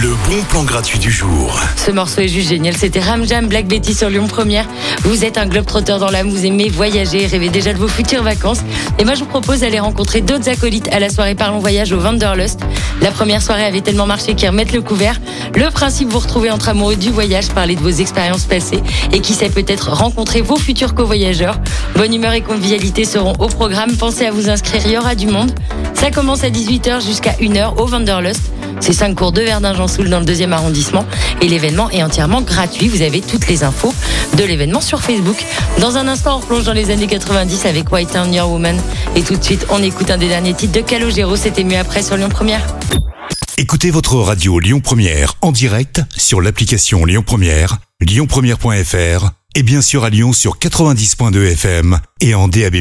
Le bon plan gratuit du jour. Ce morceau est juste génial. C'était Ramjam Black Betty sur Lyon Première. Vous êtes un globe-trotteur dans l'âme, vous aimez voyager, rêvez déjà de vos futures vacances. Et moi, je vous propose d'aller rencontrer d'autres acolytes à la soirée Parlons Voyage au Wanderlust. La première soirée avait tellement marché qu'ils remettent le couvert. Le principe, vous retrouvez entre amoureux du voyage, parler de vos expériences passées et qui sait peut-être rencontrer vos futurs co-voyageurs. Bonne humeur et convivialité seront au programme. Pensez à vous inscrire, il y aura du monde. Ça commence à 18h jusqu'à 1h au Wanderlust. C'est 5 cours de Verdun-Jansoul dans le deuxième arrondissement. Et l'événement est entièrement gratuit. Vous avez toutes les infos de l'événement sur Facebook. Dans un instant, on replonge dans les années 90 avec White Town Your Woman. Et tout de suite, on écoute un des derniers titres de Calogero. C'était mieux après sur Lyon Première. Écoutez votre radio Lyon Première en direct sur l'application Lyon Première, lyonpremière.fr et bien sûr à Lyon sur 90.2 FM et en DAB+.